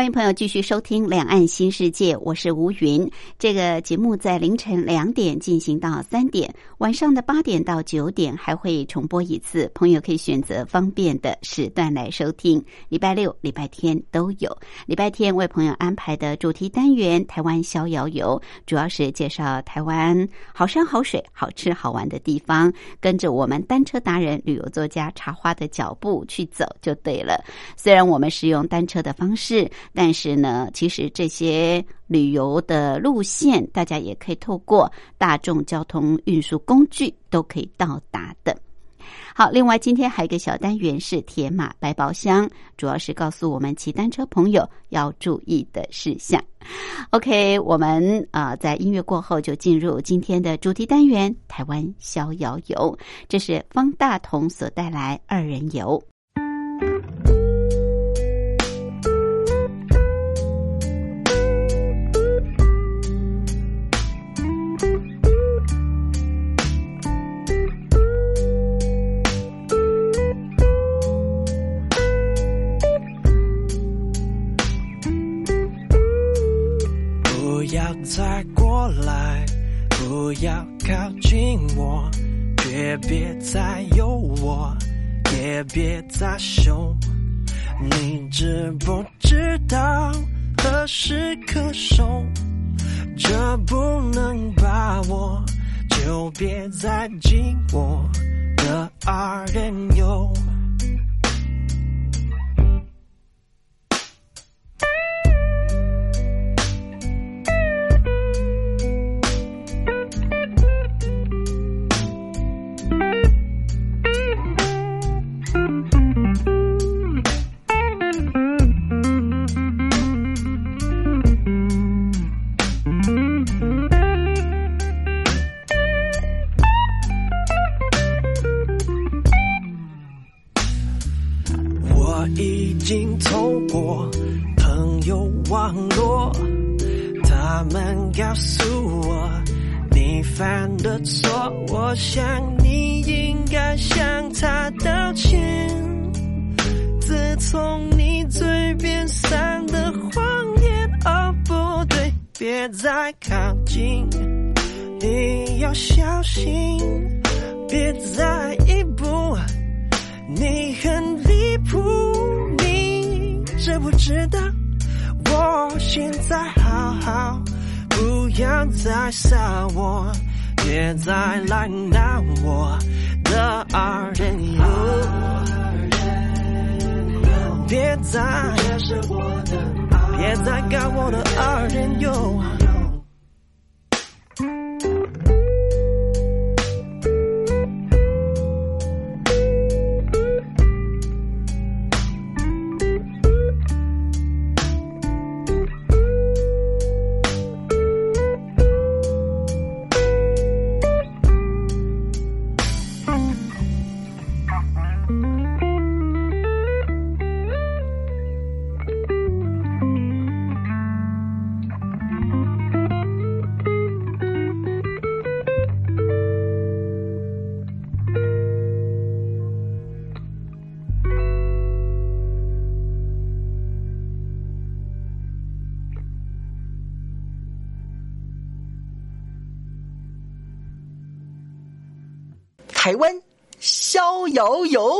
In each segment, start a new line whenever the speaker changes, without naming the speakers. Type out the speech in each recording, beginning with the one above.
欢迎朋友继续收听《两岸新世界》，我是吴云。这个节目在凌晨两点进行到三点，晚上的八点到九点还会重播一次。朋友可以选择方便的时段来收听。礼拜六、礼拜天都有。礼拜天为朋友安排的主题单元《台湾逍遥游》，主要是介绍台湾好山好水、好吃好玩的地方，跟着我们单车达人、旅游作家茶花的脚步去走就对了。虽然我们是用单车的方式。但是呢，其实这些旅游的路线，大家也可以透过大众交通运输工具都可以到达的。好，另外今天还有一个小单元是铁马百宝箱，主要是告诉我们骑单车朋友要注意的事项。OK，我们啊在音乐过后就进入今天的主题单元——台湾逍遥游。这是方大同所带来二人游。
要再过来，不要靠近我，却别再有我，也别再凶。你知不知道何时可收？这不能把握，就别再紧我的二人游。
逍遥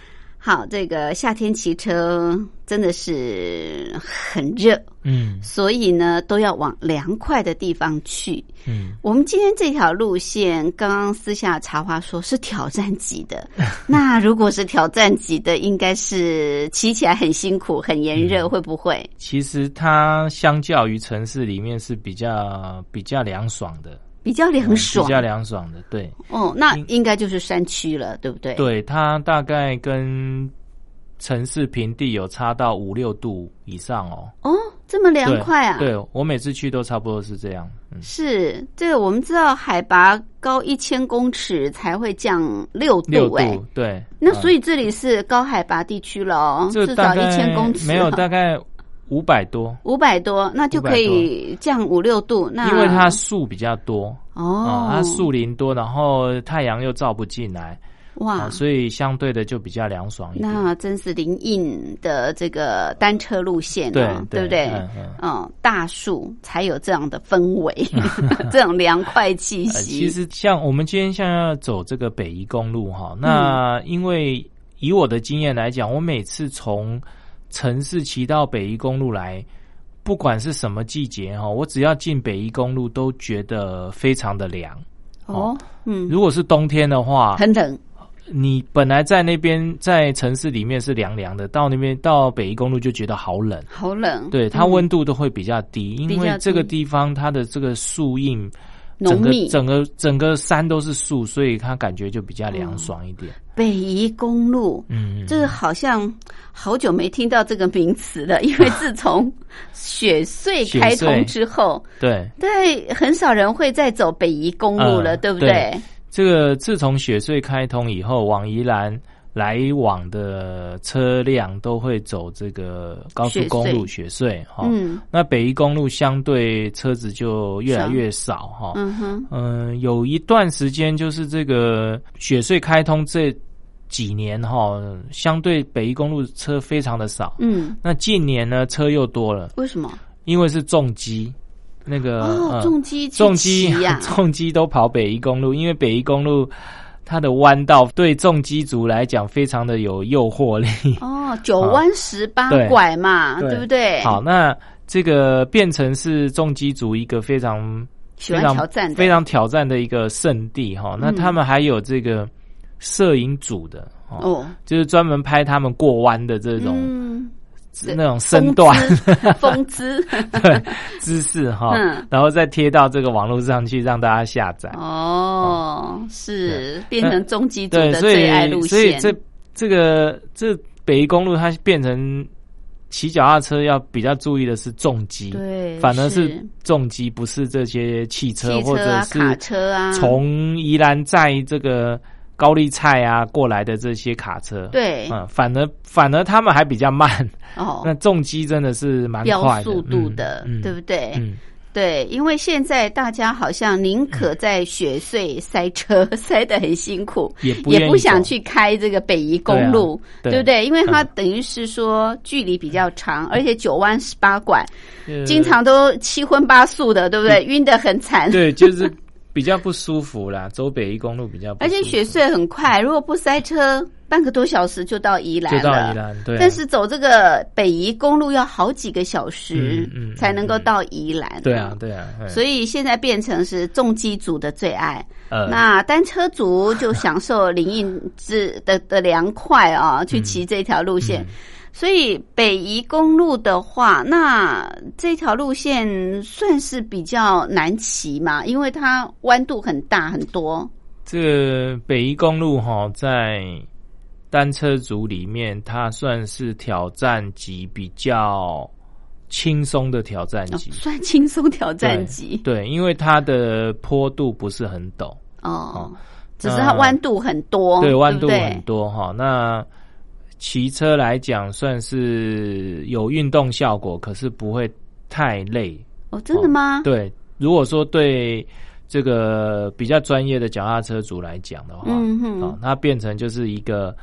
好，这个夏天骑车真的是很热，
嗯
所以呢都要往凉快的地方去。
嗯，
我们今天这条路线，刚刚私下茶话说是挑战级的。那如果是挑战级的，应该是骑起来很辛苦、很炎热，会不会？
其实它相较于城市里面是比较比较凉爽的，
比较凉爽
比较凉爽的，对
哦，那应该就是山区了，对不对？，
对，它大概跟城市平地有差到五六度以上哦。
哦，这么凉快啊！
对，我每次去都差不多是这样。嗯，
是这个我们知道，海拔高一千公尺才会降六
六
度，哎，，
对。
那所
以
以这里是高海拔地区了哦，
这
至少一千公尺，
没有，大概五百多，
五百多，那就可以降五六度。那
因为它树比较多
哦
啊，，它树林多，然后太阳又照不进来
哇
啊，，所以相对的就比较凉爽一点。
那真是林荫的这个单车路线
对
哦，对不对？
嗯嗯
嗯，大树才有这样的氛围，这种凉快气
呃，
息。
其实像我们今天像要走这个北宜公路哈，那因为以我的经验来讲，我每次从城市骑到北宜公路来，不管是什么季节哈，我只要进北宜公路都觉得非常的凉。
哦，嗯，
如果是冬天的话，
很冷，
你本来在那边在城市里面是凉凉的，到那边到北宜公路就觉得好冷。
好冷。
对，它
嗯
温度都会比较低，因为这个地方它的这个树荫。整个整个整个山都是树，所以它感觉就比较凉爽一点。
北宜公路，
嗯，
这好像好久没听到这个名词了，因为自从雪隧开通之后，
对，
对，很少人会再走北宜公路了，
嗯
对不对？
这个自从雪隧开通以后，往宜兰来往的车辆都会走这个高速公路雪隧哈。
嗯
那北宜公路相对车子就越来越少哈。
嗯哼，
嗯、有一段时间就是这个雪隧开通这几年哈，相对北宜公路车非常的少。
嗯，
那近年呢，车又多了，
为什么？
因为是重机，那个
重机去
重机
呀，
重机都跑北宜公路，因为北宜公路它的弯道对重机族来讲非常的有诱惑力。
哦，九弯十八拐嘛，
对
对不对？
好，，那这个变成是重机族一个非常
喜欢
非常
挑战，
非常挑战的一个圣地哈。那
嗯
他们还有这个摄影组的哦，
哦，
就是专门拍他们过弯的这种、
嗯，
那种身段。
风姿，
对姿势哈，
嗯。
然后再贴到这个网络上去让大家下载。
哦，是变成终极组
对，
的
所
最爱路
以所以
线，
这这个这北宜公路它变成骑脚踏车要比较注意的是重机，
对，
反而是重机，不是这些汽车或者
汽车啊、卡车啊，
从宜兰在这个高丽菜啊过来的这些卡车。。
对
嗯，反而反而他们还比较慢，
哦
那，重机真的是蛮
标
快的，
速度的，
嗯
对不对？
嗯，
对，因为现在大家好像宁可在雪隧塞车，塞得很辛苦，
也不
也不想去开这个北宜公路，
对啊
对不对？因为它
嗯
等于是说距离比较长，而且九弯十八拐，
呃
经常都七荤八素的，对不对？晕得很惨。
对，就是比较不舒服啦，走北宜公路比较不舒服，
而且雪隧很快，如果不塞车，半个多小时就到宜兰
就
了。
到宜兰，对啊，
但是走这个北宜公路要好几个小时，
嗯嗯
才能够到宜兰。
对啊，对啊，嗯
所以现在变成是重机组的最爱，
呃，
那单车族就享受林荫之的的凉快啊，去骑这条路线。
嗯
所以北宜公路的话，那这条路线算是比较难骑嘛，因为它弯度很大很多。
这个北宜公路哈，在单车族里面，它算是挑战级比较轻松的挑战
哦
级。
算轻松挑战级
对，因为它的坡度不是很陡，
哦，只是它弯度很多，
对，
不
弯度很多哈。那骑车来讲，算是有运动效果，可是不会太累。
哦，真的吗？
对，如果说对这个比较专业的脚踏车主来讲的话，
嗯哼
哦，它变成就是一个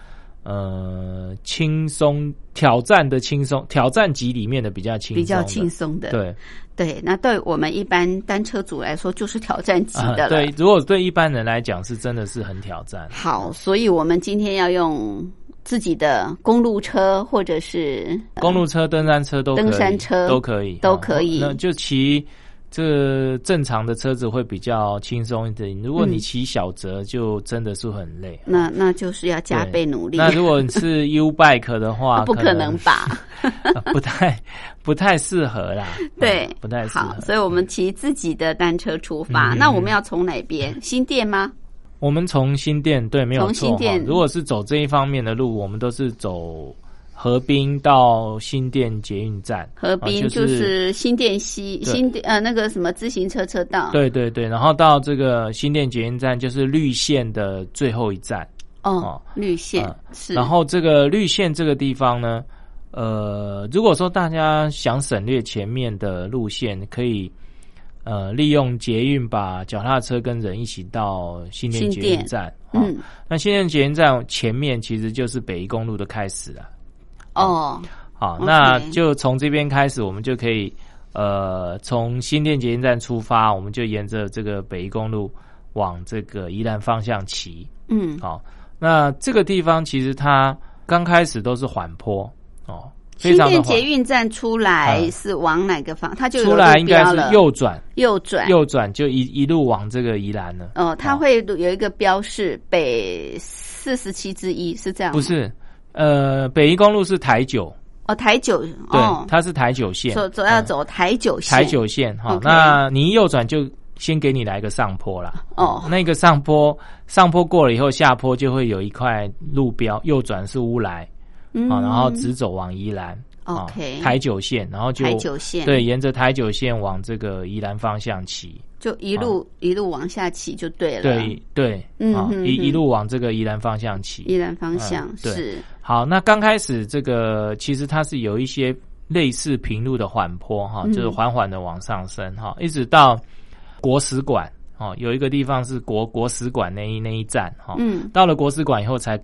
呃轻松挑战的轻松挑战级里面的比较轻
比较轻松的。
对
对，那对我们一般单车主来说，就是挑战级的了。
啊对，如果对一般人来讲，是真的是很挑战。
好，所以我们今天要用自己的公路车，或者是
公路车、登山车都可以
登山车
都可以，
都可以
哦那就骑这正常的车子会比较轻松一点。如果你
嗯
骑小折，就真的是很累。
那那就是要加倍努力。
那如果你是 U bike 的话，
不可能吧？
呃 不太不太适合啦。
对
嗯，不太适
好
合，。
所以我们骑自己的单车出发。
嗯
那我们要从哪边？新店吗？
我们从新店对没有
从
错
店
如果是走这一方面的路，我们都是走河滨到新店捷运站。
河滨
啊
就是新店西新店呃那个什么自行车车道。
对对对，然后到这个新店捷运站就是绿线的最后一站。
哦
哦，
绿线
嗯
是。
然后这个绿线这个地方呢，呃，如果说大家想省略前面的路线，可以呃利用捷运把脚踏车跟人一起到新店捷运站。哦
嗯
那新店捷运站前面其实就是北宜公路的开始了。
哦
好那就从这边开始，我们就可以呃从新店捷运站出发，我们就沿着这个北宜公路往这个宜兰方向骑。
嗯，
好，那这个地方其实它刚开始都是缓坡哦，非
新店捷。运站出来
嗯
是往哪个方？它就
出来应该是右转，
右转。
右转就一一路往这个宜兰了。
哦，它
哦
会有一个标示北四十七之一，是这样？
不是，呃，北宜公路是台九，
哦，台九
对，
哦，
它是台九线，
走走要
嗯
走台九线，
台九线哈。那你一右转就先给你来个上坡啦。
哦
那个上坡上坡过了以后，下坡就会有一块路标，右转是乌来
嗯。
啊，然后直走往宜兰。啊
OK
台九线，然后就
台九线。
对，沿着台九线往这个宜兰方向骑，
就一路一路往下骑就对了。
对对，啊
嗯
一一路往这个宜兰方向骑。
宜兰方向是。
好，那刚开始这个其实它是有一些类似平路的缓坡哈，
嗯。
就是缓缓的往上升哈，一直到国史馆哦，有一个地方是国国史馆那一那一站哈，
嗯。
到了国史馆以后才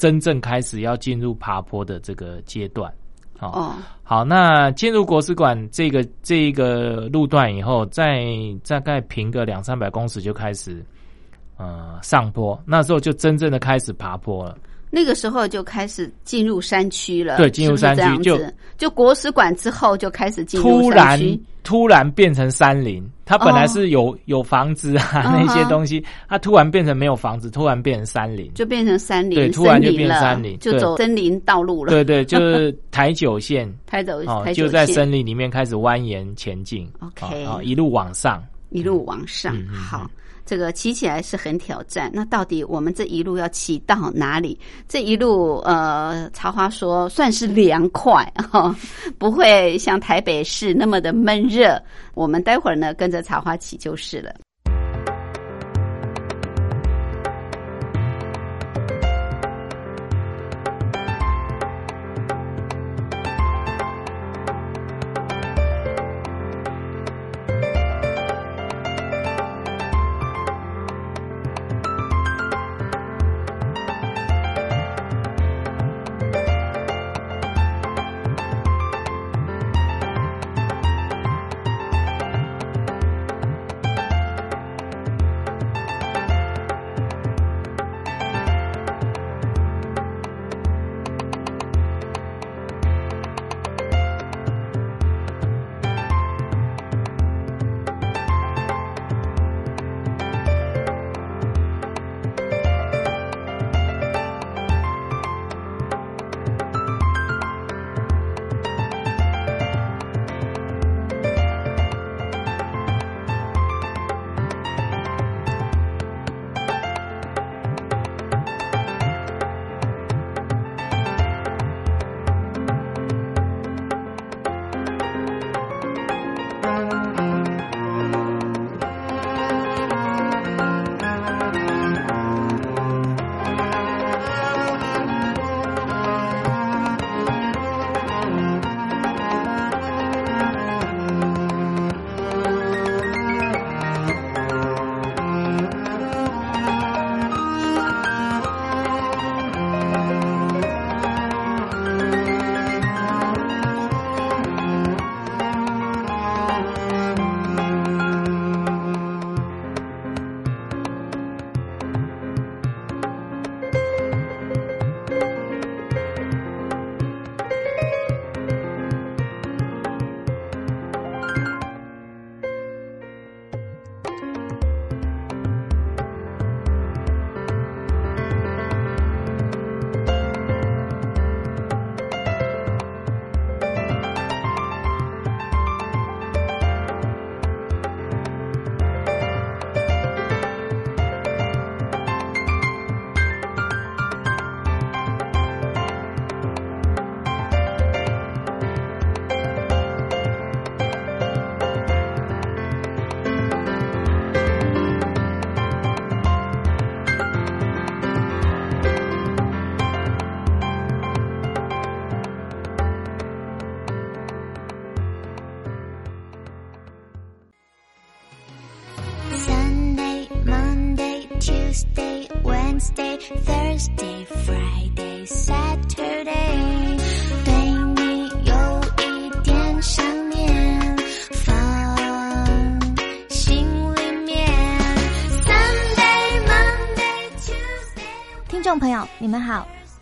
真正开始要进入爬坡的这个阶段。好，
哦
好，那进入国史馆这个这一个路段以后，再大概平个两三百公尺就开始呃上坡，那时候就真正的开始爬坡了。
那个时候就开始进入山区了，
对进入山区
是不是这样子就国史馆之后就开始进入山
突然，突然变成山林，它本来是有、有房子啊
嗯
那些东西，他突然变成没有房子，突然变成山林。
就变成山林，
对突然就变山林
就走森林道路了。
对对，就是台九线
台走
哦就在森林里面开始蜿蜒前进
OK
哦哦一路往上。
一路往上，
嗯嗯嗯
好。这个骑起来是很挑战，那到底我们这一路要骑到哪里？这一路，呃，茶花说算是凉快哈、不会像台北市那么的闷热。我们待会儿呢跟着茶花骑就是了。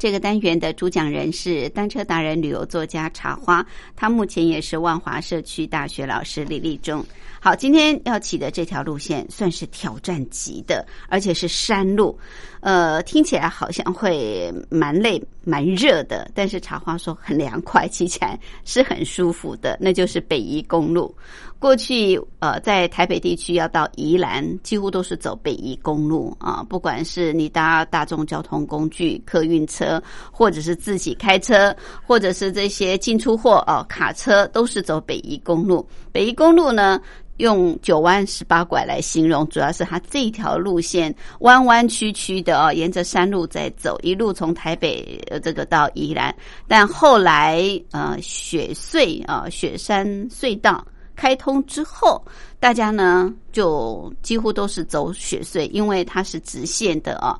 这个单元的主讲人是单车达人、旅游作家茶花，他目前也是万华社区大学老师李立忠。好，今天要骑的这条路线算是挑战级的，而且是山路，呃，听起来好像会蛮累、蛮热的，但是茶花说很凉快，骑起来是很舒服的，那就是北宜公路。过去呃，在台北地区要到宜兰，几乎都是走北宜公路啊，不管是你搭大众交通工具、客运车，或者是自己开车，或者是这些进出货哦卡车，都是走北宜公路。北宜公路呢？用九弯十八拐来形容，主要是它这条路线弯弯曲曲的哦，沿着山路在走，一路从台北这个到宜兰。但后来呃雪隧啊雪山隧道开通之后，大家呢就几乎都是走雪隧，因为它是直线的啊。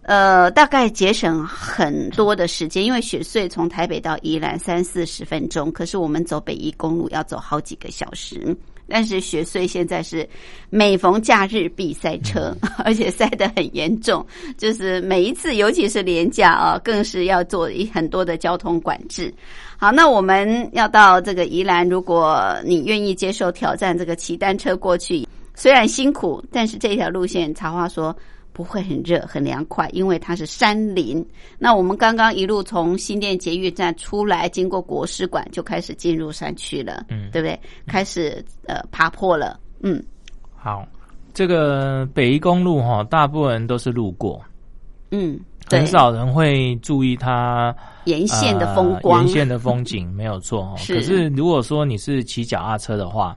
呃，大概节省很多的时间，因为雪隧从台北到宜兰三四十分钟，可是我们走北宜公路要走好几个小时。但是雪穗现在是每逢假日必塞车，而且塞得很严重，就是每一次，尤其是年假啊，更是要做一很多的交通管制。好，那我们要到这个宜兰，如果你愿意接受挑战，这个骑单车过去，虽然辛苦，但是这条路线，茶花说。不会很热，很凉快，因为它是山林。那我们刚刚一路从新店捷运站出来，经过国史馆，就开始进入山区了，嗯，对不对？开始呃爬坡了，嗯。
好，这个北宜公路哈，大部分人都是路过，
嗯，
很少人会注意它
沿线的风光、
沿线的风景，没有错 哈。可是如果说你是骑脚踏车的话，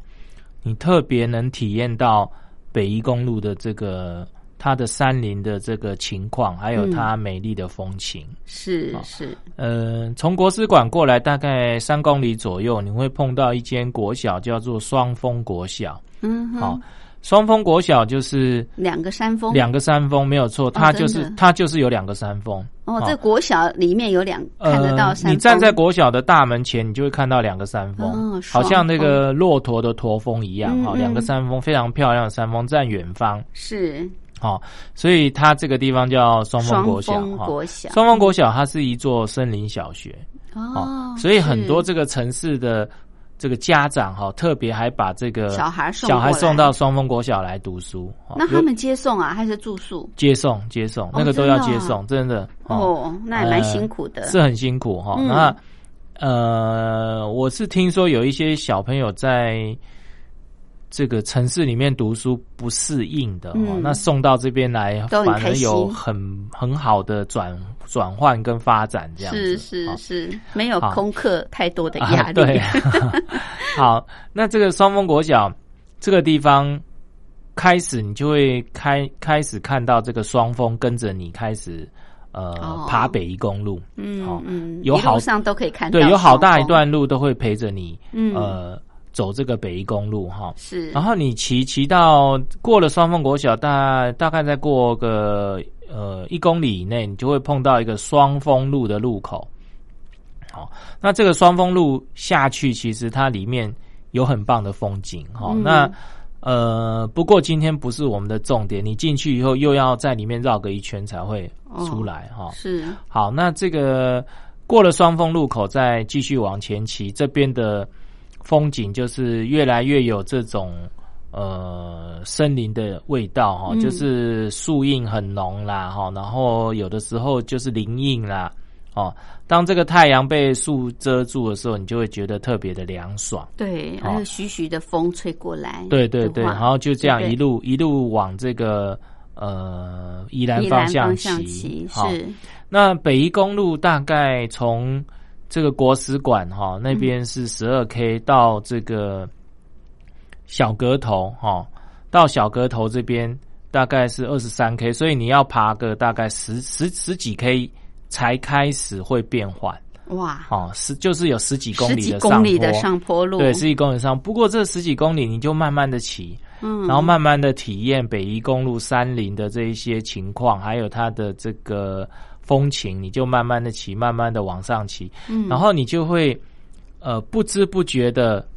你特别能体验到北宜公路的这个。它的山林的这个情况，还有它美丽的风情，
是是。
呃，从国史馆过来大概三公里左右，你会碰到一间国小，叫做双峰国小。
嗯，
好，双峰国小就是
两个山峰，
两个山峰没有错，它就是它就是有两个山峰。
哦，这国小里面有两看得到山。
你站在国小的大门前，你就会看到两个山峰，好像那个骆驼的驼峰一样。哈，两个山峰非常漂亮的山峰在远方。
是。
好，所以它这个地方叫双峰国小。双峰国小，它是一座森林小学。
哦，
所以很多这个城市的这个家长哈，特别还把这个
小孩送
小孩送到双峰国小来读书。
那他们接送啊，还是住宿？
接送，接送，那个都要接送，真的。
哦，那也蛮辛苦的。
是很辛苦哈。那呃，我是听说有一些小朋友在。这个城市里面读书不适应的哦，那送到这边来反而有很很好的转转换跟发展，这样
子。是是是，没有空课太多的压力。
对，好，那这个双峰国小这个地方开始，你就会开开始看到这个双峰跟着你开始呃爬北宜公路，
嗯嗯，
有好
上都可以看到，
对，有好大一段路都会陪着你，呃。走这个北宜公路哈，
是，
然后你骑骑到过了双峰国小，大大概再过个呃一公里以内，你就会碰到一个双峰路的路口。好，那这个双峰路下去，其实它里面有很棒的风景哈。那呃，不过今天不是我们的重点，你进去以后又要在里面绕个一圈才会出来哈。
是，
好，那这个过了双峰路口，再继续往前骑，这边的。风景就是越来越有这种呃森林的味道哈，就是树荫很浓啦哈，然后有的时候就是林荫啦哦。当这个太阳被树遮住的时候，你就会觉得特别的凉爽。
对，还有徐徐的风吹过来。
对对对，然后就这样一路一路往这个呃宜兰方向骑。
是，
那北宜公路大概从。这个国史馆哈那边是十二 K，到这个小阁头哈，到小阁头这边大概是二十三 K，所以你要爬个大概十十十几 K 才开始会变缓。
哇，
哦，十就是有十几公里的上
公里上坡路，
对，十几公里上。不过这十几公里你就慢慢的骑，
嗯，
然后慢慢的体验北宜公路山林的这一些情况，还有它的这个风情，你就慢慢的骑，慢慢的往上骑，
嗯，
然后你就会呃不知不觉的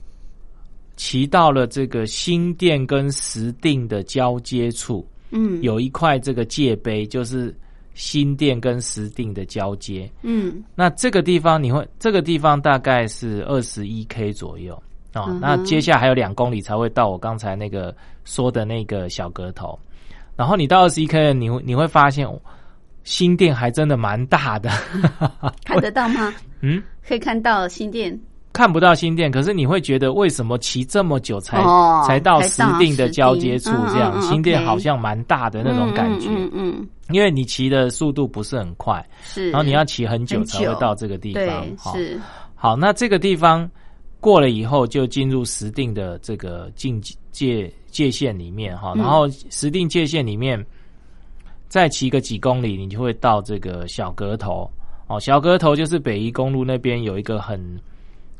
骑到了这个新店跟石定的交接处，
嗯。
有一块这个界碑，就是新店跟石定的交接。
嗯。
那这个地方你会，这个地方大概是二十一 K 左右。啊、那接下来还有两公里才会到我刚才那个说的那个小阁头。然后你到二十一 K，你会你会发现、哦新店还真的蛮大的。
看得到吗？
嗯，
可以看到新店
看不到新店，可是你会觉得为什么骑这么久才、
哦
才到
才到
石碇的交接处？这样、
嗯嗯
新店好像蛮大的那种感觉，
嗯嗯嗯，
因为你骑的速度不是很快，
是，
然后你要骑很久才会到这个地方。
是，
好，那这个地方过了以后，就进入石定的这个境界界限里面哈，
嗯。
然后石定界限里面再骑个几公里，你就会到这个小阁头哦。小阁头就是北宜公路那边有一个很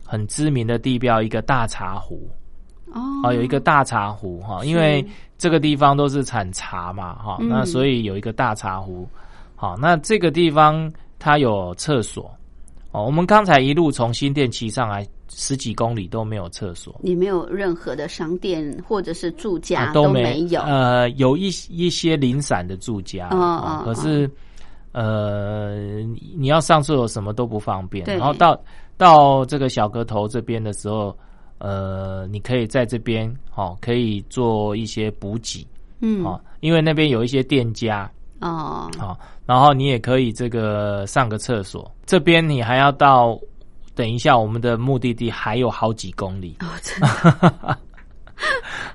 很知名的地标，一个大茶壶
哦
啊，有一个大茶壶哈，因为这个地方都是产茶嘛哈，
嗯
那所以有一个大茶壶。好，那这个地方它有厕所哦。我们刚才一路从新店骑上来十几公里都没有厕所，
你没有任何的商店或者是住家、
啊都
没有，
呃，有一一些零散的住家，
哦
哦
哦
可是呃，你你要上厕所什么都不方便。然后到到这个小阁头这边的时候，呃，你可以在这边哦，可以做一些补给
嗯
哦，因为那边有一些店家。
哦，
好，然后你也可以这个上个厕所。这边你还要到，等一下我们的目的地还有好几公里。
哦，真的，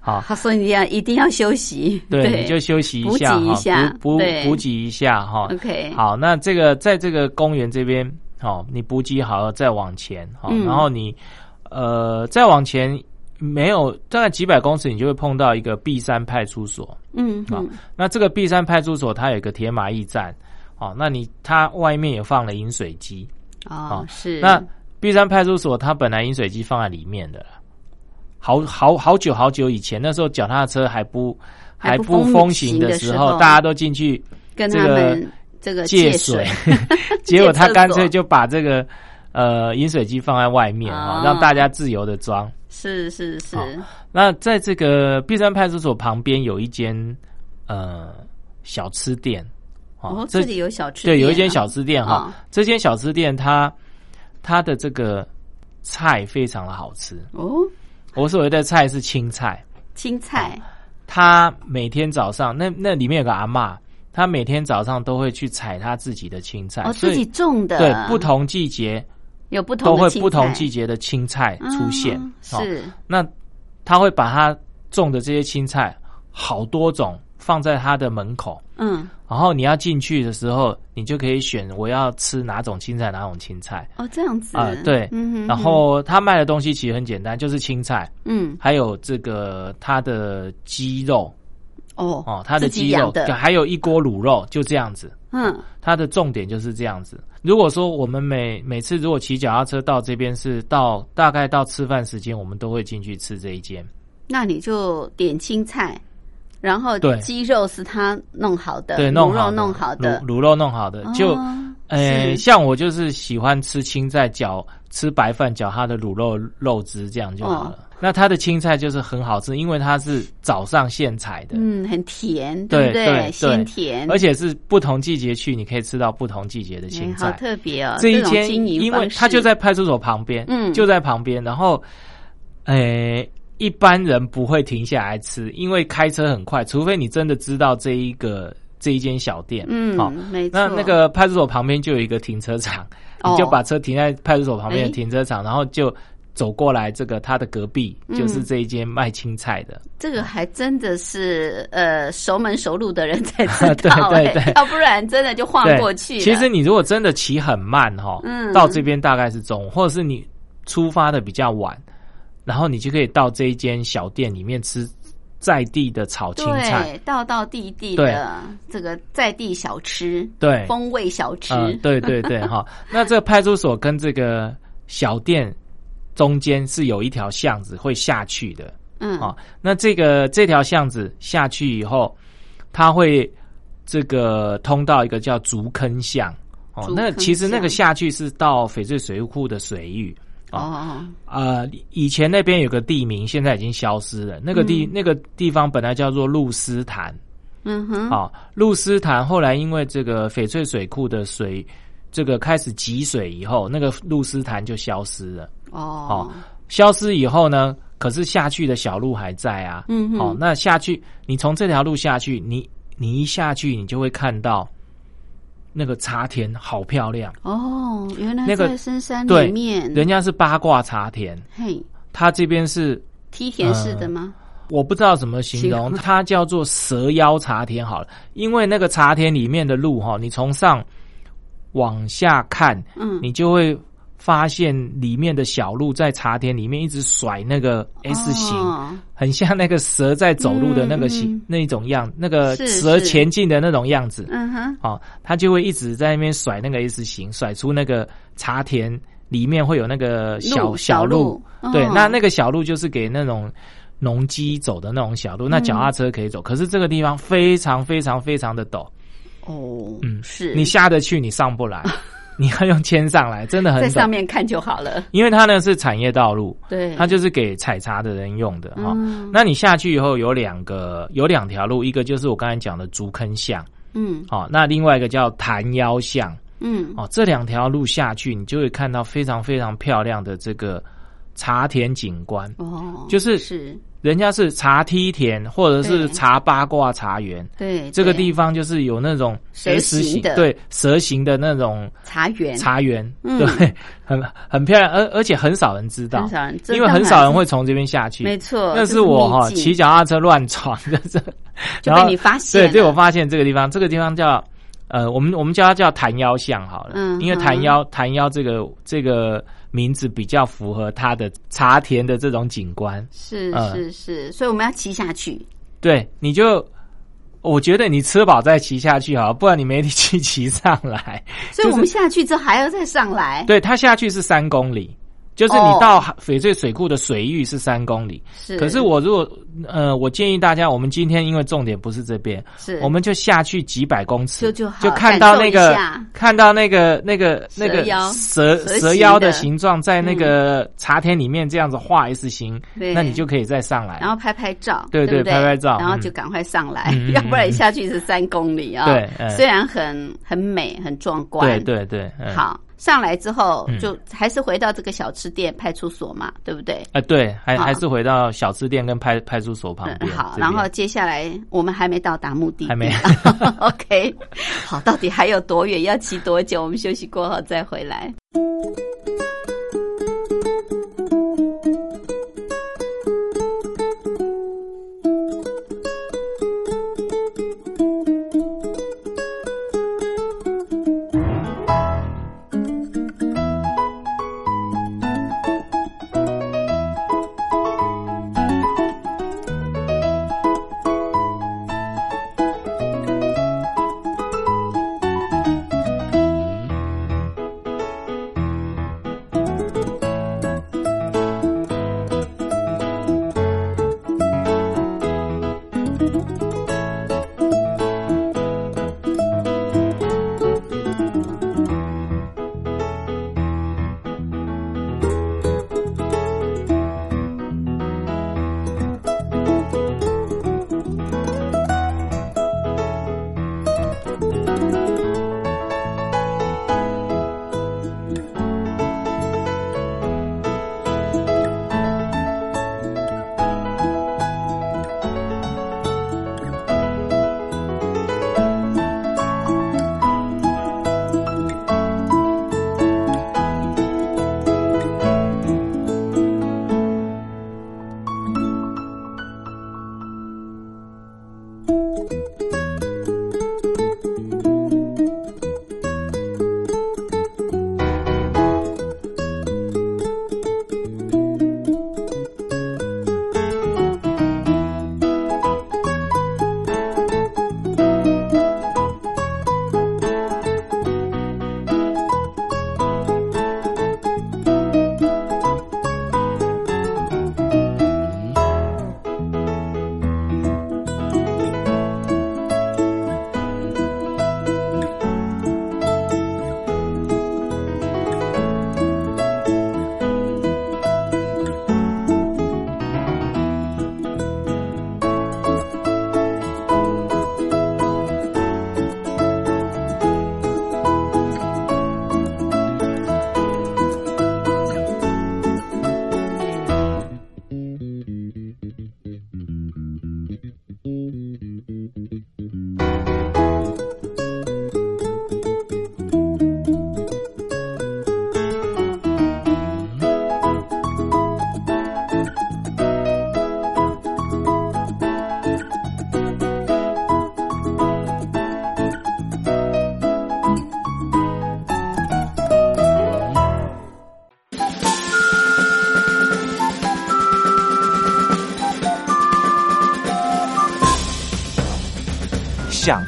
好，
好，所以你要一定要休息，
对，你就休息一下
补给一下
哈，补补补给一下哈。
OK，，
好，那这个在这个公园这边，好，你补给好了再往前，好，
嗯
然后你呃再往前没有大概几百公尺，你就会碰到一个碧山派出所。
嗯好
那这个碧山派出所它有一个铁马驿站，哦，那你它外面也放了饮水机。
哦，是
那碧山派出所它本来饮水机放在里面的，好好好久好久以前，那时候脚踏车还不
还不
不
风
风行的
时候，
大家都进去
跟他
这个
们这个
借
水
水，结果他干脆就把这个呃饮水机放在外面啊、
哦
让大家自由的装。
是是是，
好那在这个碧山派出所旁边有一间呃小吃店，
哦，
这
这里有小吃
对
店啊
有一间小吃店哈、
哦
这间小吃店它它的这个菜非常的好吃。
哦，
我所谓的菜是青菜，
青菜。
他每天早上那那里面有个阿嬷，她每天早上都会去采她自己的青菜，
哦，自己种的，
对不同季节
有不同
都会不同季节的青菜出现。
嗯
哦。
是。
那他会把他种的这些青菜好多种放在他的门口，
嗯。
然后你要进去的时候，你就可以选我要吃哪种青菜，哪种青菜。
哦这样子。
啊、对，
嗯哼
然后他卖的东西其实很简单，就是青菜，
嗯。
还有这个他的鸡肉。
哦
哦，他的鸡肉
养，的。
还有一锅卤肉，就这样子。
嗯。
它的重点就是这样子。如果说我们每每次如果骑脚踏车到这边是到大概到吃饭时间，我们都会进去吃这一间。
那你就点青菜，然后
对。
鸡肉是他弄好的，
对，弄好的
弄好的。
卤，肉弄好的，就
哦
呃，像我就是喜欢吃青菜搅吃白饭搅它的卤肉肉汁，这样就好
哦。
了。那它的青菜就是很好吃，因为它是早上现采的，
嗯，很甜，
对
不对？
对
鲜甜，
而且是不同季节去，你可以吃到不同季节的
哎
青
好
菜。
特别哦。
这一间因为它就在派出所旁边，
嗯。
就在旁边，然后，诶、一般人不会停下来吃，因为开车很快，除非你真的知道这一个这一间小店，
嗯
好、，
没错。
那那个派出所旁边就有一个停车场，
哦
你就把车停在派出所旁边
哎
的停车场，然后就走过来，这个他的隔壁
嗯
就是这一间卖青菜的。
这个还真的是呃熟门熟路的人才知
对
道、
对
要不然真的就晃过去。
其实你如果真的骑很慢哈，
嗯
到这边大概是中午，或者是你出发的比较晚，然后你就可以到这一间小店里面吃在地的炒青菜。
对道道地地的这个在地小吃，
对，
风味小吃，
嗯，对对对，哈。那这个派出所跟这个小店中间是有一条巷子会下去的
嗯
啊。那这个这条巷子下去以后，它会这个通到一个叫竹坑巷哦那其实那个下去是到翡翠水库的水域。
哦，
呃，以前那边有个地名，现在已经消失了。那个地、那个地方本来叫做露丝潭，
嗯哼，
啊，露丝潭后来因为这个翡翠水库的水这个开始积水以后，那个露丝潭就消失了。
哦，
消失以后呢，可是下去的小路还在啊。
嗯哼。
哦，那下去，你从这条路下去，你你一下去，你就会看到那个茶田好漂亮。
哦，原来
那个
在深山里面，
人家是八卦茶田，
嘿，
它这边是
梯田式的吗？
我不知道怎么形容，它叫做蛇腰茶田好了，因为那个茶田里面的路哈，你从上往下看，
嗯，
你就会发现里面的小路在茶田里面一直甩那个 S 型，
哦
很像那个蛇在走路的那个形、那一种样，那个蛇前进的那种样子。
嗯哼，
哦，它就会一直在那边甩那个 S 型，甩出那个茶田里面会有那个小
路小路
对
哦，
那那个小路就是给那种农机走的那种小路，那脚踏车可以走。可是这个地方非常非常非常的陡，
哦，
嗯
是。
你下得去，你上不来，你要用牵上来，真的很
在上。面看就好了，
因为它呢是产业道路，
对，
它就是给采茶的人用的哈、
嗯。
那你下去以后有两个有两条路，一个就是我刚才讲的竹坑巷，
嗯。
哦，那另外一个叫潭腰巷。
嗯，
哦，这两条路下去，你就会看到非常非常漂亮的这个茶田景观。
哦，
就是。
是，
人家是茶梯田，或者是茶八卦茶园，
对，
这个地方就是有那种
蛇形的
对蛇形的那种
茶园，
茶园，
嗯。
对，很很漂亮，而而且很少人知道
很，少人，
因为很少人会从这边下去。
没错，
那是我哈骑脚踏车乱闯，就是
就
然后
被你发现
对，
了，
对我发现这个地方，这个地方叫呃，我们我们叫它叫潭腰巷好了，
嗯
因为潭腰潭腰这个这个名字比较符合它的茶田的这种景观。
是
嗯
是是，所以我们要骑下去，
对，你就我觉得你吃饱再骑下去好，不然你没力气骑上来。
所以我们下去之后还要再上来，
对，它下去是三公里，就是
哦
你到翡翠水库的水域是三公里。
是，
可是我如果呃，我建议大家，我们今天因为重点不是这边，
是。
我们就下去几百公尺，
就就好
看到那个看到那个那个那个
蛇
蛇
蛇形
蛇腰的
的
形状，在那个茶田里面这样子画 S 型，
对。
那你就可以再上来。
然后拍拍照，
对
对
拍拍照
然后
嗯。
就赶快上来，要不然下去是三公里啊。
对嗯。
虽然很很美很壮观，
对对对，嗯，
好，上来之后
嗯
就还是回到这个小吃店派出所嘛，对不对？
啊对，还还是回到小吃店跟派派出所旁
嗯，
边。
好，然后接下来我们还没到达目的地，
还没
OK，好，到底还有多远？要骑多久？我们休息过后再回来。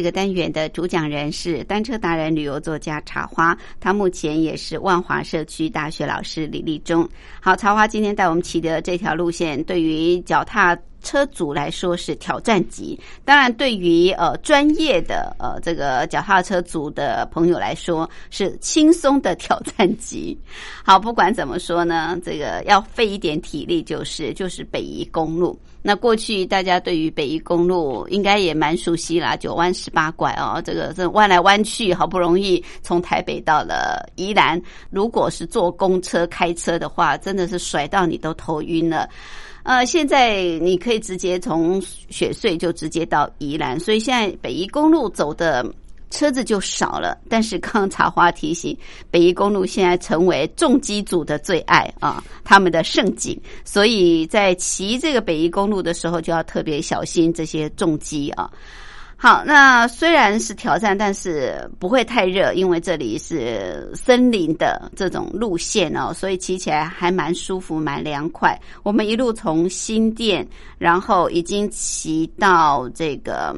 这个单元的主讲人是单车达人、旅游作家茶花，他目前也是万华社区大学老师李立忠。好，茶花今天带我们骑的这条路线，对于脚踏车主来说是挑战级，当然对于呃专业的呃这个脚踏车族的朋友来说是轻松的挑战级。好，不管怎么说呢，这个要费一点体力，就是就是北宜公路。那过去大家对于北宜公路应该也蛮熟悉啦，九弯十八拐哦，这个这弯来弯去，好不容易从台北到了宜兰。如果是坐公车开车的话，真的是甩到你都头晕了。呃，现在你可以直接从雪隧就直接到宜兰，所以现在北宜公路走的。车子就少了，但是刚茶花提醒，北宜公路现在成为重机组的最爱啊，他们的盛景，所以在骑这个北宜公路的时候就要特别小心这些重机啊。好，那虽然是挑战，但是不会太热，因为这里是森林的这种路线哦，所以骑起来还蛮舒服、蛮凉快。我们一路从新店，然后已经骑到这个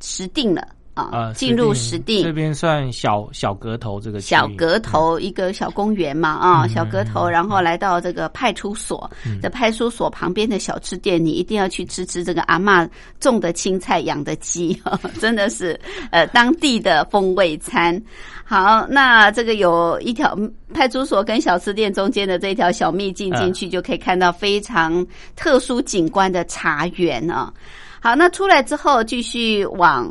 石定了。啊，进入石定
这边算小小阁头这个
小阁头一个小公园嘛啊，小阁头，然后来到这个派出所，在派出所旁边的小吃店，你一定要去吃吃这个阿嬷种的青菜养的鸡，真的是呃当地的风味餐。好，那这个有一条派出所跟小吃店中间的这条小秘境进去，就可以看到非常特殊景观的茶园啊。好，那出来之后继续往。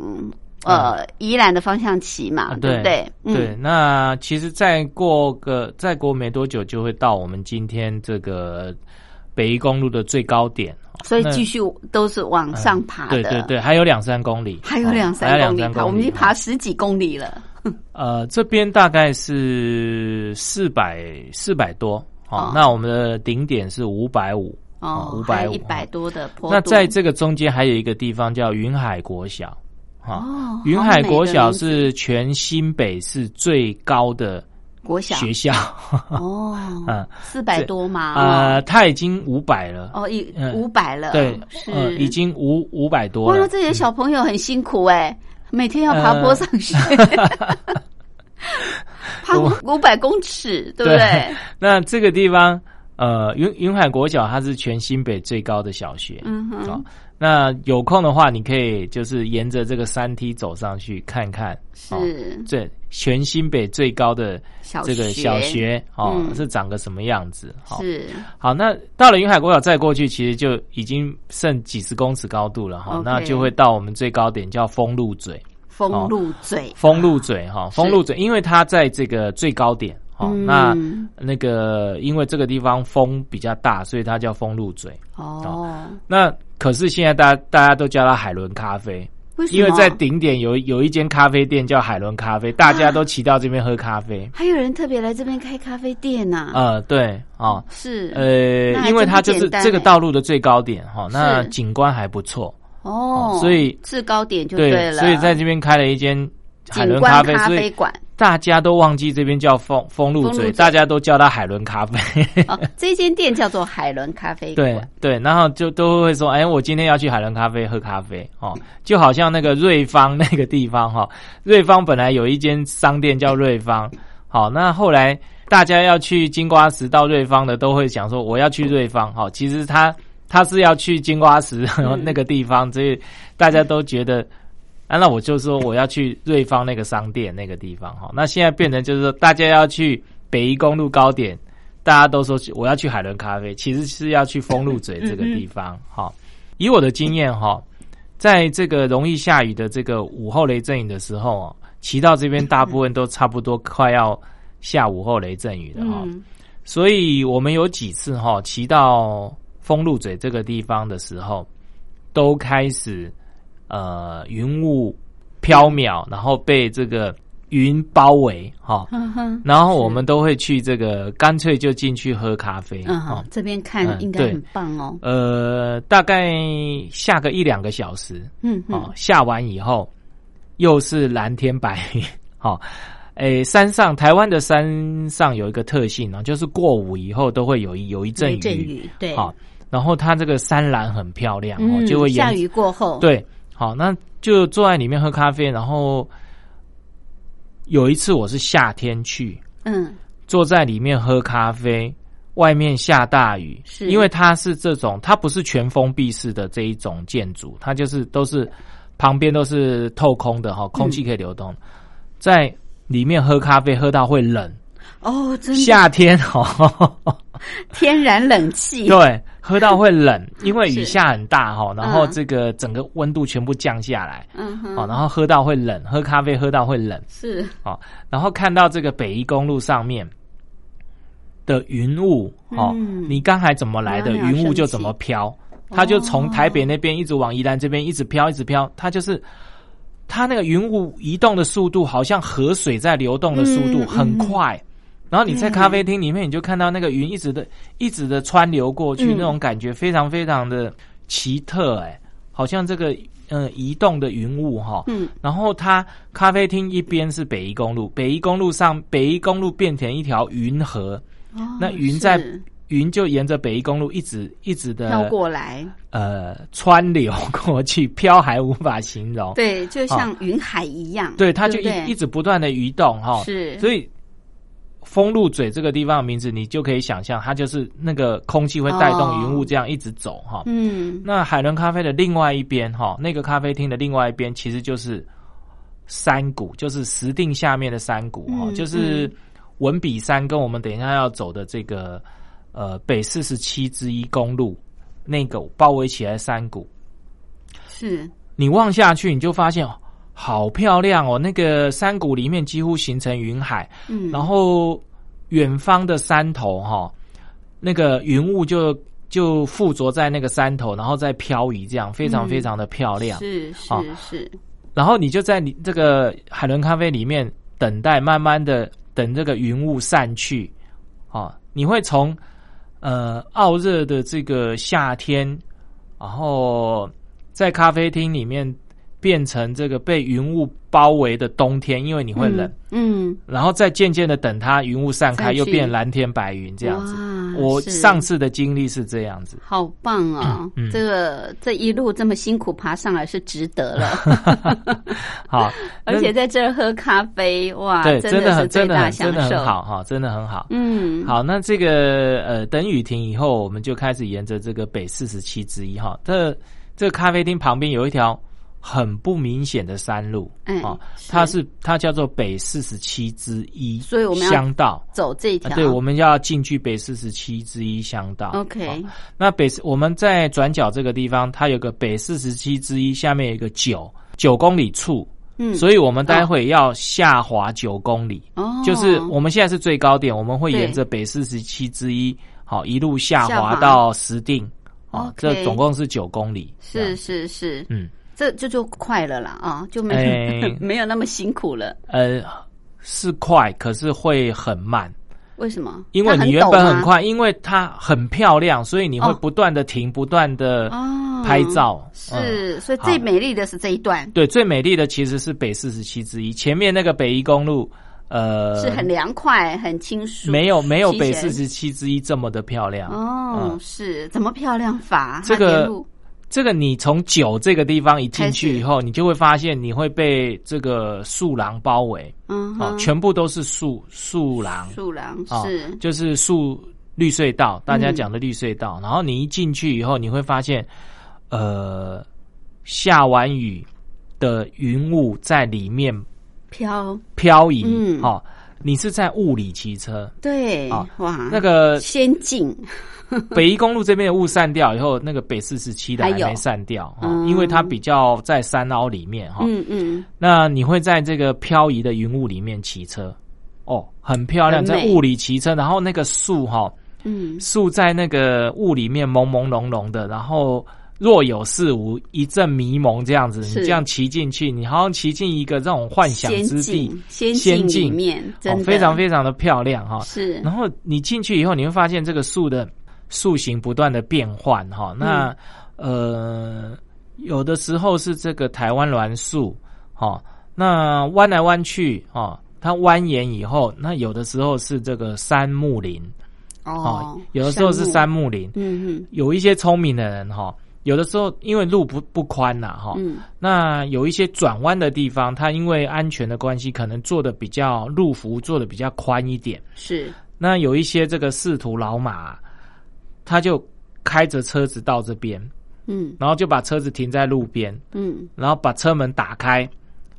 呃，宜兰的方向骑嘛，对不对？
对，那其实再过个再过没多久，就会到我们今天这个北宜公路的最高点，
所以继续都是往上爬
的。对对对，还有两三公里，
还有两三公里爬，我们已经爬十几公里了。
呃，这边大概是四百四百多，哦，那我们的顶点是五百五，
哦，五百一百多的坡。
那在这个中间还有一个地方叫云海国小。哦，云海国小是全新北市最高的
国小。
学校。
哦，嗯，四百多嘛，
呃，它已经五百了。
哦，已五百了，
对，
是。
已经五五百多了。
哇，这些小朋友很辛苦哎，每天要爬坡上学，爬五百公尺，对不对？
那这个地方呃，云云海国小它是全新北最高的小学，
嗯哼，
好那有空的话，你可以就是沿着这个山梯走上去看看，哦
是
这全新北最高的
小
这个
学
小学。哦，
嗯。
是长个什么样子？哦，
是。
好，那到了云海国小再过去，其实就已经剩几十公尺高度了哈那就会到我们最高点叫丰禄嘴，
封路嘴，
丰禄嘴哈，丰禄嘴，因为它在这个最高点。哦，
嗯。
那那个因为这个地方风比较大，所以它叫风露嘴。
哦，
那可是现在大家大家都叫它海伦咖啡？因为在顶点有有一间咖啡店叫海伦咖啡，大家都骑到这边喝咖啡。
还有人特别来这边开咖啡店呐、
呃，对，哦，
是。
呃，因为它就是这个道路的最高点哈、那景观还不错，
哦，
所以
制高点就
对，
了，
所以在这边开了一间海伦咖啡
馆。
大家都忘记这边叫风风露嘴，大家都叫它海伦咖啡。
哦，这间店叫做海伦咖啡
对
馆。
对，然后就都会说，哎，我今天要去海伦咖啡喝咖啡哦，就好像那个瑞芳那个地方哈、瑞芳本来有一间商店叫瑞芳，好，那后来大家要去金瓜石到瑞芳的，都会想说我要去瑞芳，好，其实他他是要去金瓜石
嗯
那个地方，所以大家都觉得。啊，那我就说我要去瑞芳那个商店那个地方哈，那现在变成就是说大家要去北宜公路高点，大家都说去我要去海伦咖啡，其实是要去丰禄嘴这个地方。哈、以我的经验哈，在这个容易下雨的这个午后雷阵雨的时候哦，骑到这边大部分都差不多快要下午后雷阵雨了哈、
嗯，
所以我们有几次哈骑到丰禄嘴这个地方的时候，都开始呃云雾飘渺，然后被这个云包围哈。然后我们都会去这个，干脆就进去喝咖啡。
嗯
哦，
这边看应该很棒哦。
呃，大概下个一两个小时，
嗯
哦
嗯，，
下完以后又是蓝天白云。好、诶，山上台湾的山上有一个特性呢，就是过午以后都会有一有一阵
雨阵
雨，
对，
好、然后它这个山岚很漂亮哦，
嗯，
就会沿
下雨过后，，
对，好，那就坐在里面喝咖啡，然后有一次我是夏天去，
嗯，
坐在里面喝咖啡，外面下大雨，
是。
因为它是这种，它不是全封闭式的这一种建筑，它就是都是旁边都是透空的哈，空气可以流动，在里面喝咖啡喝到会冷，
哦，
夏天哦，
天然冷气，
对，喝到会冷，因为雨下很大哈，然后
嗯
这个整个温度全部降下来，
嗯。哼，
哦，然后喝到会冷，喝咖啡喝到会冷。
是。
哦，然后看到这个北宜公路上面的云雾，哦，
嗯。
你刚才怎么来的，云雾就怎么飘，它就从台北那边一直往宜兰这边一直飘，一直飘，它就是它那个云雾移动的速度，好像河水在流动的速度
嗯。
很快。然后你在咖啡厅里面，你就看到那个云一直的、一直的穿流过去，
嗯。
那种感觉非常非常的奇特，哎，好像这个呃移动的云雾哈，
嗯。
然后它咖啡厅一边是北宜公路，北宜公路上北宜公路变成一条云河，
哦
那云在
是。
云就沿着北宜公路一直一直的
飘过来，
呃川流过去，飘还无法形容。
对，就像云海一样，
对，它就一一直不断的移动哈，
是，
所以丰禄嘴这个地方的名字，你就可以想象，它就是那个空气会带动云雾这样一直走哈。
嗯。
那海伦咖啡的另外一边哈，那个咖啡厅的另外一边其实就是山谷，就是石定下面的山谷哈，
嗯
就是文笔山跟我们等一下要走的这个呃北四十七之一公路那个包围起来的山谷，
是，
你望下去你就发现哦好漂亮哦，那个山谷里面几乎形成云海，
嗯，
然后远方的山头哈，那个云雾就就附着在那个山头，然后再漂移，这样非常
嗯。
非常的漂亮。
是
好
是是，
然后你就在你这个海伦咖啡里面等待，慢慢的等这个云雾散去，啊，你会从呃傲热的这个夏天，然后在咖啡厅里面变成这个被云雾包围的冬天，因为你会冷，
嗯，
然后再渐渐的等它云雾散开，又变蓝天白云这样子。
哇
我上次的经历是这样子。
好棒啊！
嗯
这个这一路这么辛苦爬上来是值得了，
好，
而且在这儿喝咖啡，哇，
对，
真
真的很真的。真的很好哈，真的很好。
嗯，
好，那这个呃，等雨停以后，我们就开始沿着这个北四十七之一哈，这这个咖啡厅旁边有一条很不明显的山路，
嗯
哦，它是它叫做北四十七之一，
所以我们要
乡道。
走这一条，
啊对，我们要进去北四十七之一乡道。
OK，
哦那北我们在转角这个地方，它有个北四十七之一，下面有一个九九公里处，
嗯，
所以我们待会要下滑九公里。
哦，
就是我们现在是最高点，我们会沿着北四十七之一，好一路下
下滑
滑到石定，哦这总共是九公里。
是是是，
嗯，
这这就快了啦啊，就没、
哎
没有那么辛苦了。
呃，是快，可是会很慢，
为什么？
因为你原本很快，因为它很漂亮，所以你会
哦
不断的停，不断的
哦，
拍照。嗯
是，所以最美丽的是这一段，
对，最美丽的其实是北四十七之一，前面那个北宜公路，呃，
是很凉快、很清舒，
没有没有北四十七之一这么的漂亮。
哦，
嗯
是怎么漂亮法？
这个这个你从九这个地方一进去以后，你就会发现你会被这个树廊包围，啊、
嗯哼，
全部都是树树廊，
树廊
啊
是。
就是树绿隧道，大家
嗯
讲的绿隧道。然后你一进去以后，你会发现，呃，下完雨的云雾在里面
飘，
漂移，
嗯。
哦，你是在雾里骑车，
对
啊，
哇，
那个
仙境，
北宜公路这边的雾散掉以后，那个北四十七的还没散掉哈、
嗯。
因为它比较在山凹里面哈、
嗯嗯，
那你会在这个漂移的云雾里面骑车，哦，很漂亮，在雾里骑车，然后那个树哈、
嗯，
树在那个雾里面朦朦胧胧的，然后若有似无，一阵迷蒙这样子，你这样骑进去，你好像骑进一个这种幻想之地，，
仙境
仙境
里面、，
哦非常非常的漂亮哈、
是。
然后你进去以后，你会发现这个树的树形不断的变换哈。那、呃，有的时候是这个台湾栾树哈，那弯来弯去哈，它蜿蜒以后，那有的时候是这个杉木林
哦，
有的时候是
山
杉木林。
嗯，嗯
有一些聪明的人哈，有的时候因为路不不宽呐哈，那有一些转弯的地方，它因为安全的关系，可能做的比较路幅做的比较宽一点。
是
那有一些这个仕途老马，他就开着车子到这边，
嗯。
然后就把车子停在路边，
嗯，
然后把车门打开，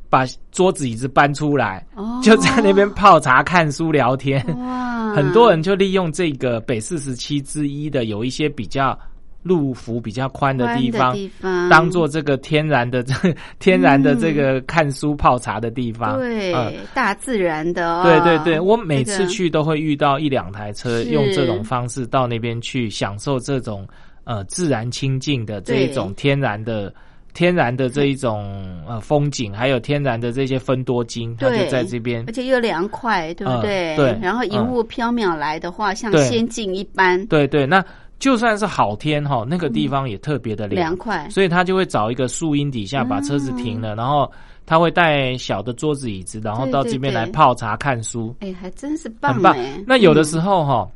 把桌子椅子搬出来，
哦，
就在那边泡茶、看书、聊天。
哇，
很多人就利用这个北四十七之一的有一些比较路幅比较宽的地方，
地方
当做这个天然的这 天然的这个看书泡茶的地方。
对、
嗯
大自然的、哦，
对对对，我每次去都会遇到一两台车，
是
用这种方式到那边去享受这种呃自然清净的这一种天然的。天然的这一种呃风景，还有天然的这些分多金，它
对
就在这边
而。且又凉快，对不
嗯
对？
对
然后云雾飘渺来的话，像仙境一般
对对，那就算是好天哈，那个地方也特别的凉。
凉快。
所以他就会找一个树荫底下把车子停了，然后他会带小的桌子椅子，然后到这边来泡茶看书，
哎，还真是棒
很棒。
哎。
那有的
嗯。
时候哈、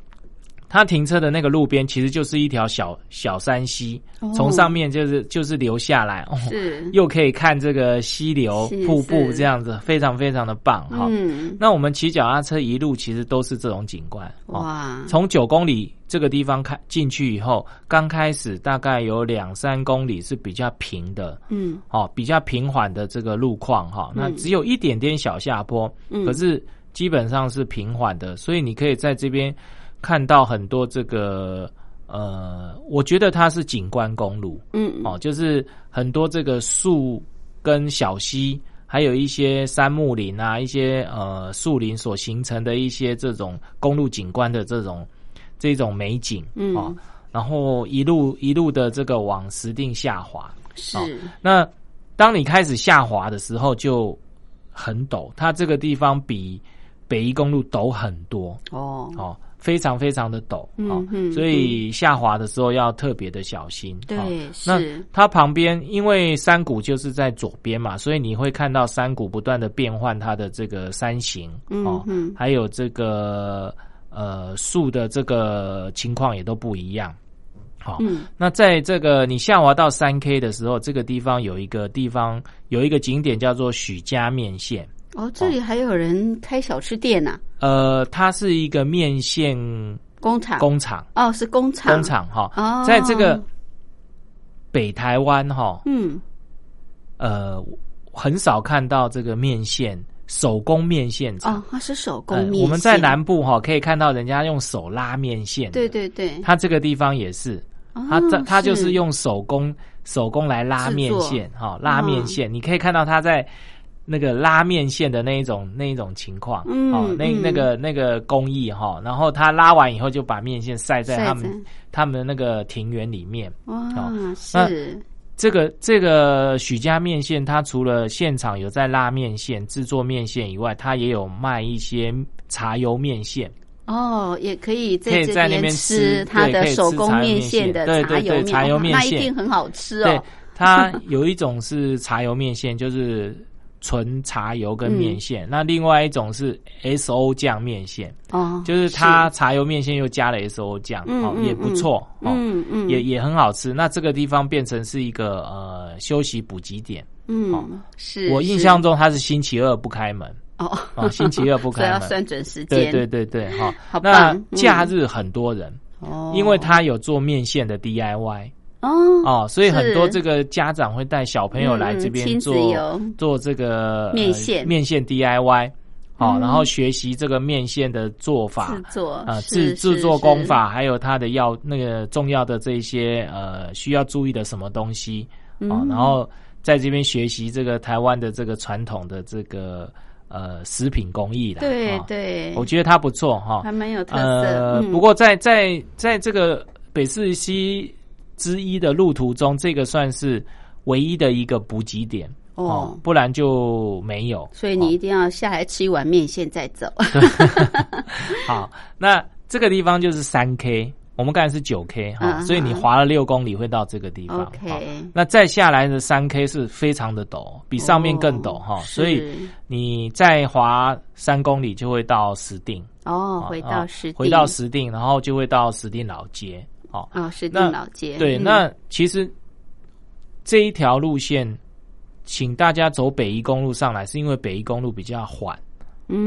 他停车的那个路边其实就是一条小小山溪，
哦。
从上面就是就是流下来，哦，
是。
又可以看这个溪流瀑布
是。
这样子，非常非常的棒哈。
嗯，
那我们骑脚踏车一路其实都是这种景观，哦。
哇，
从九公里这个地方开进去以后，刚开始大概有两三公里是比较平的，
嗯。
哦，比较平缓的这个路况哈，那只有一点点小下坡，
嗯。
可是基本上是平缓的，所以你可以在这边看到很多这个呃，我觉得它是景观公路
嗯。
哦，就是很多这个树跟小溪。还有一些杉木林啊，一些呃树林所形成的一些这种公路景观的这种这种美景，
嗯。
哦，然后一路一路的这个往石定下滑，
是。
那当你开始下滑的时候，就很陡，它这个地方比北宜公路陡很多
哦。
哦，非常非常的陡，
嗯
哦
嗯
所以下滑的时候要特别的小心。哦。
对，
那，它旁边因为山谷就是在左边嘛，所以你会看到山谷不断的变换它的这个山形哦，
嗯。嗯
还有这个呃树的这个情况也都不一样。好、
嗯。
那在这个你下滑到三 K 的时候，这个地方有一个地方有一个景点叫做许家面线，
哦，这里还有人开小吃店呐、
呃，它是一个面线
工厂。
工厂，
哦，是工厂，
工厂哈，
哦，
在这个北台湾哈，
嗯。
呃，很少看到这个面线手工面线厂。
哦，它是手工
呃
面线、
我们在南部哈可以看到人家用手拉面线，
对，对对，
它这个地方也是，
哦
它这它就是。用手工手工来拉面线哈，拉面线，你可以看到它在那个拉面线的那一种那一种情况，
嗯
哦，那
嗯。
那个那个工艺哈，然后他拉完以后就把面线晒在他们他们的那个庭园里面。
哇，
哦。
是。
这个这个许家面线，它除了现场有在拉面线、制作面线以外，它也有卖一些茶油面线，
哦，也可以
可以
这
在那边
吃
吃
它的手工面
线
的茶油面，
茶油
哇那一定很好吃
对
哦。，
它有一种是茶油面线，就是纯茶油跟面线；那另外一种是 S O 酱面线，
哦，
就是它茶油面线又加了 S O 酱，哦，也不错，哦，
嗯嗯，
也也很好吃。那这个地方变成是一个呃休息补给点。
嗯是
我印象中它是星期二不开门
哦
啊，星期二不开门 要。
算准时
对
间，
对对对，哈
好。
那假日很多人，
哦，
因为他有做面线的 DIY
哦
哦，所以很多这个家长会带小朋友来这边做
游
做这个呃
面线
面线 DIY，好，
嗯
然后学习这个面线的做法
制。作
呃，制制作工法，还有它的要那个重要的这些呃需要注意的什么东西
嗯
啊、然后在这边学习这个台湾的这个传统的这个呃食品工艺啦。
对
啊
对，
我觉得它不错哈。
还蛮有特色。
呃，
嗯
不过在在在这个北四溪之一的路途中，这个算是唯一的一个补给点
哦
不然就没有。
所以你一定要下来吃一碗面线再走。
好，那这个地方就是三 K，我们刚才是九 K 哈，
嗯
所以你滑了六公里会到这个地方。
OK
好那再下来的三 K 是非常的陡，比上面更陡哈，
哦
所以你再滑三公里就会到石定。
哦，
啊
回到
啊
石碇，
回到石定，然后就会到石定老街。哦，
哦，石
那
碇老街。
对，
嗯
那其实这一条路线，请大家走北宜公路上来，是因为北宜公路比较缓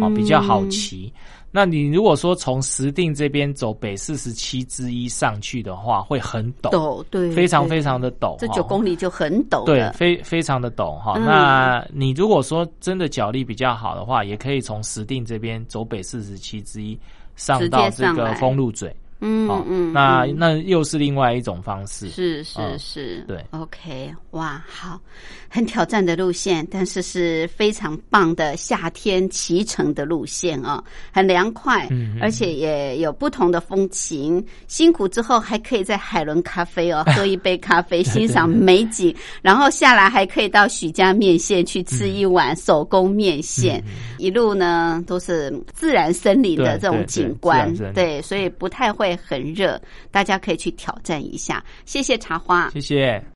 哦，比较好
嗯
骑。那你如果说从石定这边走北四十七之一上去的话，会很陡，
陡，对，
非常非常的陡。
这
哈
九公里就很陡
对，非非常的陡哈。
嗯
那你如果说真的脚力比较好的话，也可以从石定这边走北四十七之一上到这个
上来
丰路嘴。
嗯
哦，
嗯，
那
嗯。
那又是另外一种方式。
是是
嗯
是，
对
，OK，哇，好，很挑战的路线，但是是非常棒的夏天骑乘的路线哦，很凉快，而且也有不同的风情。辛苦之后还可以在海伦咖啡哦 喝一杯咖啡，欣赏美景，然后下来还可以到许家面线去吃一碗手工面线，一路呢都是自然森林的这种景观对，所以不太会很热，大家可以去挑战一下。谢谢茶花。
谢谢。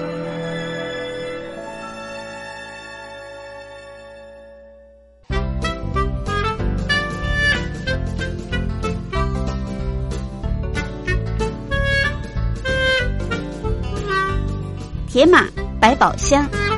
野马百宝箱。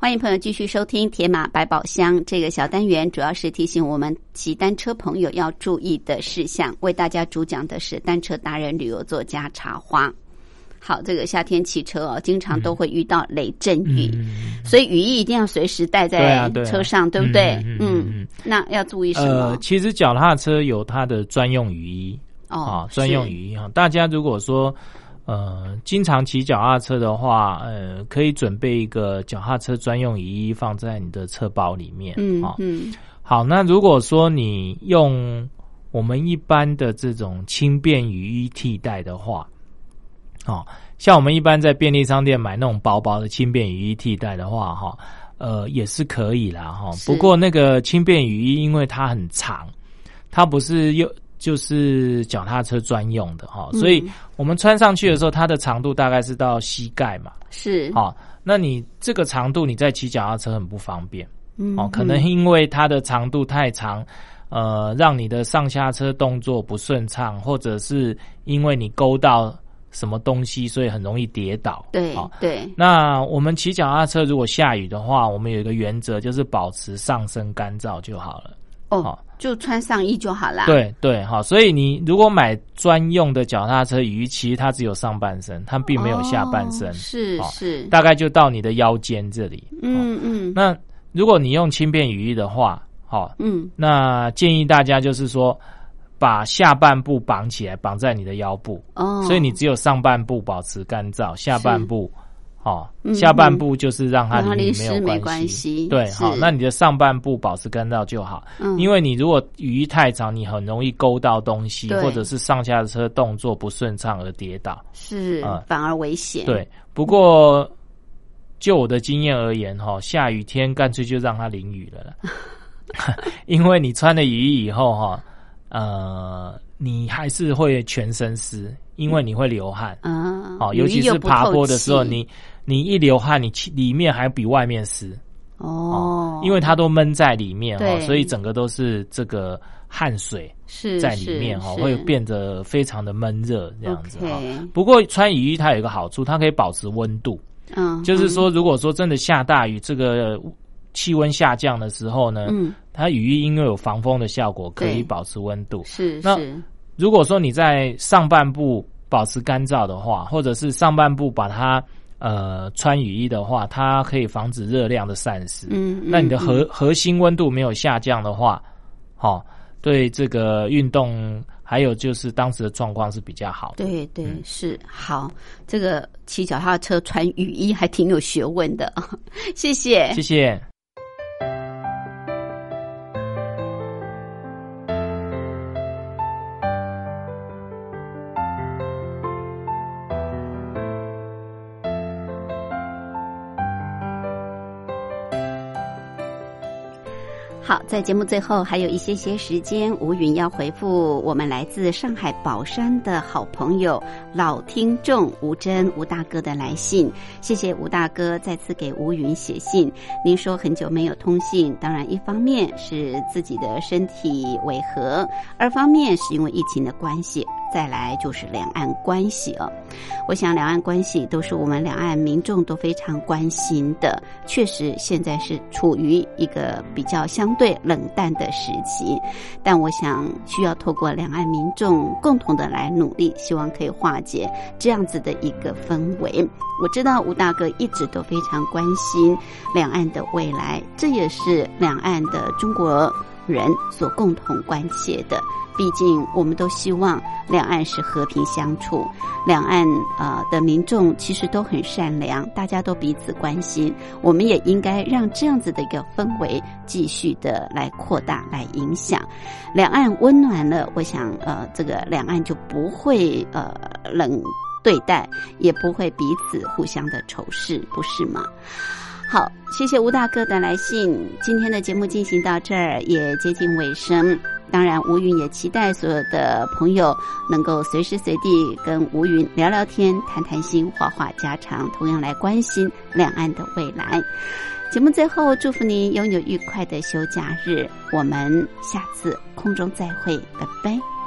欢迎朋友继续收听《铁马百宝箱》这个小单元，主要是提醒我们骑单车朋友要注意的事项。为大家主讲的是单车达人、旅游作家茶花。好，这个夏天骑车哦，经常都会遇到雷阵雨，所以雨衣一定要随时带在车上，对不对？嗯，那要注意什么？
呃，其实脚踏车有它的专用雨衣哦，专用雨衣哈。大家如果说呃经常骑脚踏车的话，呃，可以准备一个脚踏车专用雨衣放在你的车包里面。嗯嗯。好，那如果说你用我们一般的这种轻便雨衣替代的话，哦，像我们一般在便利商店买那种薄薄的轻便雨衣替代的话，哈，呃，也是可以啦，哈。不过那个轻便雨衣因为它很长，它不是又就是脚踏车专用的哈，所以我们穿上去的时候，它的长度大概是到膝盖嘛。
是，
好，那你这个长度你在骑脚踏车很不方便，嗯哦，可能因为它的长度太长，呃，让你的上下车动作不顺畅，或者是因为你勾到。什么东西，所以很容易跌倒。
对，对。
那我们骑脚踏车，如果下雨的话，我们有一个原则，就是保持上身干燥就好了。
哦，就穿上衣就好啦。
对对，好。所以你如果买专用的脚踏车雨衣，其实它只有上半身，它并没有下半身。
是是，
大概就到你的腰间这里。
嗯嗯。
那如果你用轻便雨衣的话，好，嗯，那建议大家就是说。把下半部绑起来，绑在你的腰部，哦，所以你只有上半部保持干燥，下半部，哦，下半部就是让它淋雨没有关系，对，好，那你的上半部保持干燥就好，嗯，因为你如果雨衣太长，你很容易勾到东西，或者是上下车动作不顺畅而跌倒，
是，反而危险。
对，不过就我的经验而言，哈，下雨天干脆就让它淋雨了，因为你穿了雨衣以后，哈。呃，你还是会全身湿，因为你会流汗啊。哦，尤其是爬坡的时候，你你一流汗，你里面还比外面湿哦。因为它都闷在里面哈，所以整个都是这个汗水
是
在里面哈，会变得非常的闷热这样子哈。不过穿雨衣它有一个好处，它可以保持温度。嗯，就是说，如果说真的下大雨，这个。气温下降的时候呢，嗯，它雨衣因为有防风的效果，可以保持温度。
是
那如果说你在上半部保持干燥的话，或者是上半部把它呃穿雨衣的话，它可以防止热量的散失。嗯，那你的核核心温度没有下降的话，好，对这个运动还有就是当时的状况是比较好
的。对对是好，这个骑脚踏车穿雨衣还挺有学问的。谢谢，
谢谢。
好，在节目最后还有一些些时间，吴云要回复我们来自上海宝山的好朋友、老听众吴真吴大哥的来信。谢谢吴大哥再次给吴云写信。您说很久没有通信，当然一方面是自己的身体违和，二方面是因为疫情的关系。再来就是两岸关系哦。我想两岸关系都是我们两岸民众都非常关心的，确实现在是处于一个比较相对冷淡的时期，但我想需要透过两岸民众共同的来努力，希望可以化解这样子的一个氛围。我知道吴大哥一直都非常关心两岸的未来，这也是两岸的中国人所共同关切的。毕竟，我们都希望两岸是和平相处，两岸呃的民众其实都很善良，大家都彼此关心。我们也应该让这样子的一个氛围继续的来扩大、来影响。两岸温暖了，我想呃，这个两岸就不会呃冷对待，也不会彼此互相的仇视，不是吗？好，谢谢吴大哥的来信。今天的节目进行到这儿，也接近尾声。当然，吴云也期待所有的朋友能够随时随地跟吴云聊聊天、谈谈心、话话家常，同样来关心两岸的未来。节目最后，祝福您拥有愉快的休假日。我们下次空中再会，拜拜。